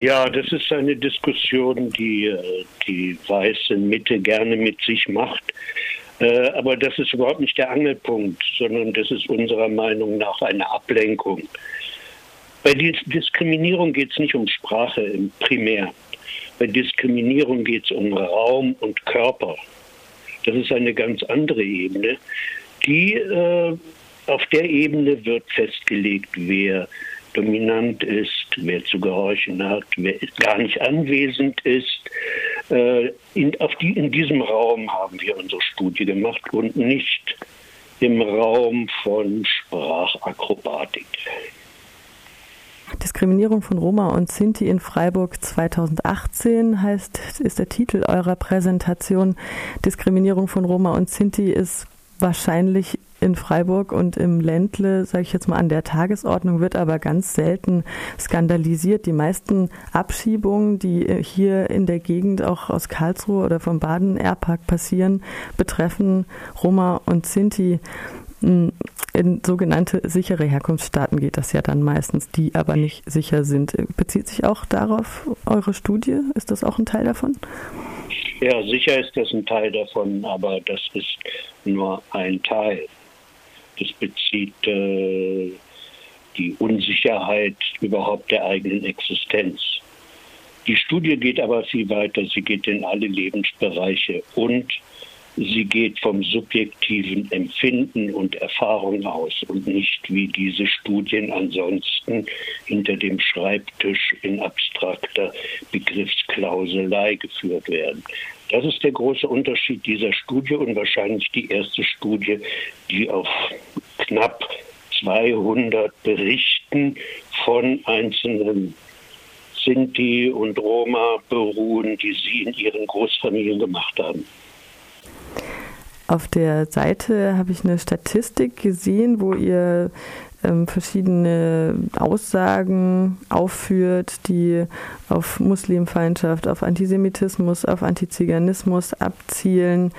Ja, das ist eine Diskussion, die äh, die weiße Mitte gerne mit sich macht. Äh, aber das ist überhaupt nicht der Angelpunkt, sondern das ist unserer Meinung nach eine Ablenkung. Bei Diskriminierung geht es nicht um Sprache im Primär. Bei Diskriminierung geht es um Raum und Körper. Das ist eine ganz andere Ebene. Die äh, auf der Ebene wird festgelegt, wer dominant ist, wer zu gehorchen hat, wer gar nicht anwesend ist. Äh, in, die, in diesem Raum haben wir unsere Studie gemacht und nicht im Raum von Sprachakrobatik. Diskriminierung von Roma und Sinti in Freiburg 2018 heißt, ist der Titel eurer Präsentation. Diskriminierung von Roma und Sinti ist wahrscheinlich in Freiburg und im Ländle, sage ich jetzt mal, an der Tagesordnung wird aber ganz selten skandalisiert. Die meisten Abschiebungen, die hier in der Gegend auch aus Karlsruhe oder vom Baden-Airpark passieren, betreffen Roma und Sinti. Hm, in sogenannte sichere Herkunftsstaaten geht das ja dann meistens, die aber nicht sicher sind. Bezieht sich auch darauf eure Studie? Ist das auch ein Teil davon? Ja, sicher ist das ein Teil davon, aber das ist nur ein Teil. Das bezieht äh, die Unsicherheit überhaupt der eigenen Existenz. Die Studie geht aber viel weiter. Sie geht in alle Lebensbereiche und sie geht vom subjektiven Empfinden und Erfahrung aus und nicht wie diese Studien ansonsten hinter dem Schreibtisch in abstrakter Begriffsklauselei geführt werden. Das ist der große Unterschied dieser Studie und wahrscheinlich die erste Studie, die auf knapp 200 Berichten von einzelnen Sinti und Roma beruhen, die sie in ihren Großfamilien gemacht haben. Auf der Seite habe ich eine Statistik gesehen, wo ihr ähm, verschiedene Aussagen aufführt, die auf Muslimfeindschaft, auf Antisemitismus, auf Antiziganismus abzielen.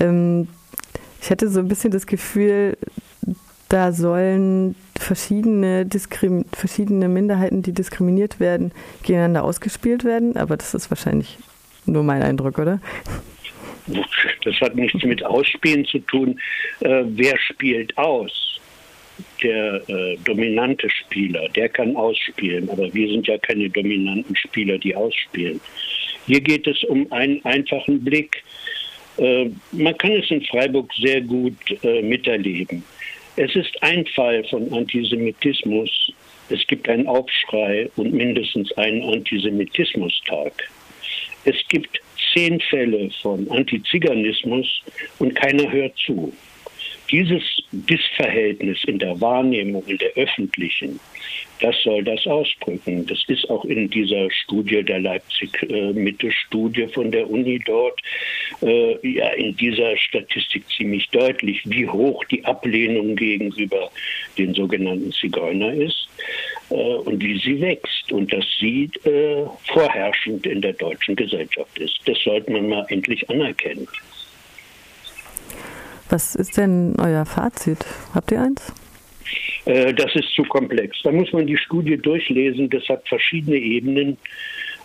Ähm, ich hätte so ein bisschen das Gefühl, da sollen verschiedene, Diskrim verschiedene Minderheiten, die diskriminiert werden, gegeneinander ausgespielt werden. Aber das ist wahrscheinlich nur mein Eindruck, oder? Das hat nichts mit Ausspielen zu tun. Äh, wer spielt aus? Der äh, dominante Spieler, der kann ausspielen, aber wir sind ja keine dominanten Spieler, die ausspielen. Hier geht es um einen einfachen Blick. Äh, man kann es in Freiburg sehr gut äh, miterleben. Es ist ein Fall von Antisemitismus. Es gibt einen Aufschrei und mindestens einen Antisemitismustag. Es gibt zehn Fälle von Antiziganismus und keiner hört zu. Dieses Dissverhältnis in der Wahrnehmung, in der öffentlichen, das soll das ausdrücken. Das ist auch in dieser Studie der Leipzig-Mitte-Studie von der Uni dort, äh, ja, in dieser Statistik ziemlich deutlich, wie hoch die Ablehnung gegenüber den sogenannten Zigeuner ist äh, und wie sie wächst und dass sie äh, vorherrschend in der deutschen Gesellschaft ist. Das sollte man mal endlich anerkennen. Was ist denn euer Fazit? Habt ihr eins? Äh, das ist zu komplex. Da muss man die Studie durchlesen. Das hat verschiedene Ebenen.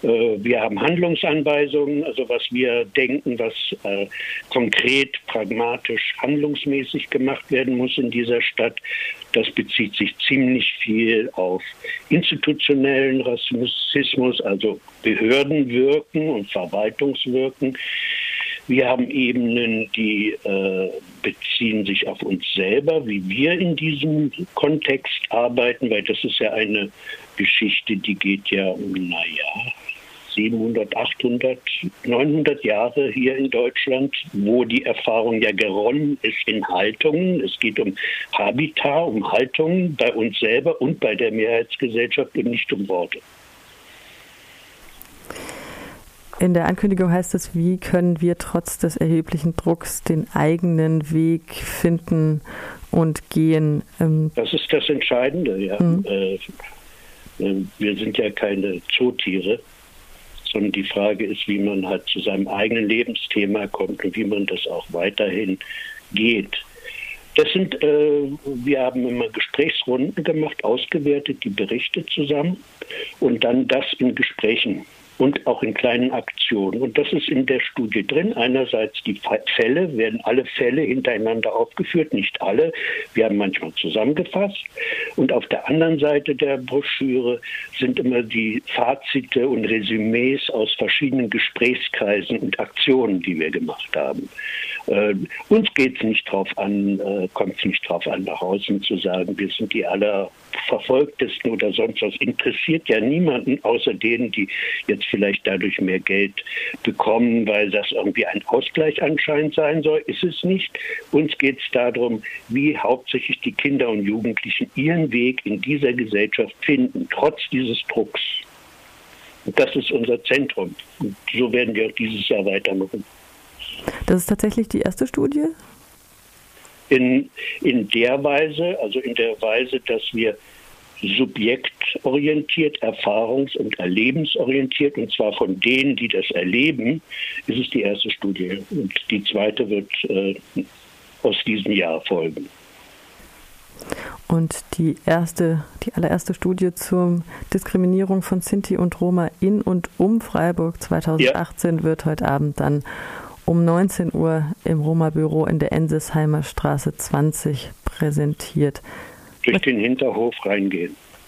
Äh, wir haben Handlungsanweisungen, also was wir denken, was äh, konkret, pragmatisch, handlungsmäßig gemacht werden muss in dieser Stadt. Das bezieht sich ziemlich viel auf institutionellen Rassismus, also Behördenwirken und Verwaltungswirken. Wir haben Ebenen, die äh, beziehen sich auf uns selber, wie wir in diesem Kontext arbeiten, weil das ist ja eine Geschichte, die geht ja, naja, 700, 800, 900 Jahre hier in Deutschland, wo die Erfahrung ja geronnen ist in Haltungen. Es geht um Habitat, um Haltungen bei uns selber und bei der Mehrheitsgesellschaft und nicht um Worte. In der Ankündigung heißt es, wie können wir trotz des erheblichen Drucks den eigenen Weg finden und gehen? Ähm das ist das Entscheidende, ja. Mhm. Wir sind ja keine Zootiere, sondern die Frage ist, wie man halt zu seinem eigenen Lebensthema kommt und wie man das auch weiterhin geht. Das sind, äh, wir haben immer Gesprächsrunden gemacht, ausgewertet die Berichte zusammen und dann das in Gesprächen und auch in kleinen Aktionen. Und das ist in der Studie drin. Einerseits die Fälle, werden alle Fälle hintereinander aufgeführt, nicht alle. Wir haben manchmal zusammengefasst. Und auf der anderen Seite der Broschüre sind immer die Fazite und Resümees aus verschiedenen Gesprächskreisen und Aktionen, die wir gemacht haben. Äh, uns geht es nicht drauf an, äh, kommt es nicht drauf an, nach außen zu sagen, wir sind die allerverfolgtesten oder sonst was. Interessiert ja niemanden, außer denen, die jetzt vielleicht dadurch mehr Geld bekommen, weil das irgendwie ein Ausgleich anscheinend sein soll. Ist es nicht. Uns geht es darum, wie hauptsächlich die Kinder und Jugendlichen ihren Weg in dieser Gesellschaft finden, trotz dieses Drucks. Und das ist unser Zentrum. Und so werden wir auch dieses Jahr weitermachen. Das ist tatsächlich die erste Studie? In, in der Weise, also in der Weise, dass wir subjektorientiert, erfahrungs- und erlebensorientiert, und zwar von denen, die das erleben, ist es die erste Studie. Und die zweite wird äh, aus diesem Jahr folgen. Und die erste, die allererste Studie zur Diskriminierung von Sinti und Roma in und um Freiburg 2018 ja. wird heute Abend dann um 19 Uhr im Roma-Büro in der Ensesheimer Straße 20 präsentiert. Durch den Hinterhof reingehen.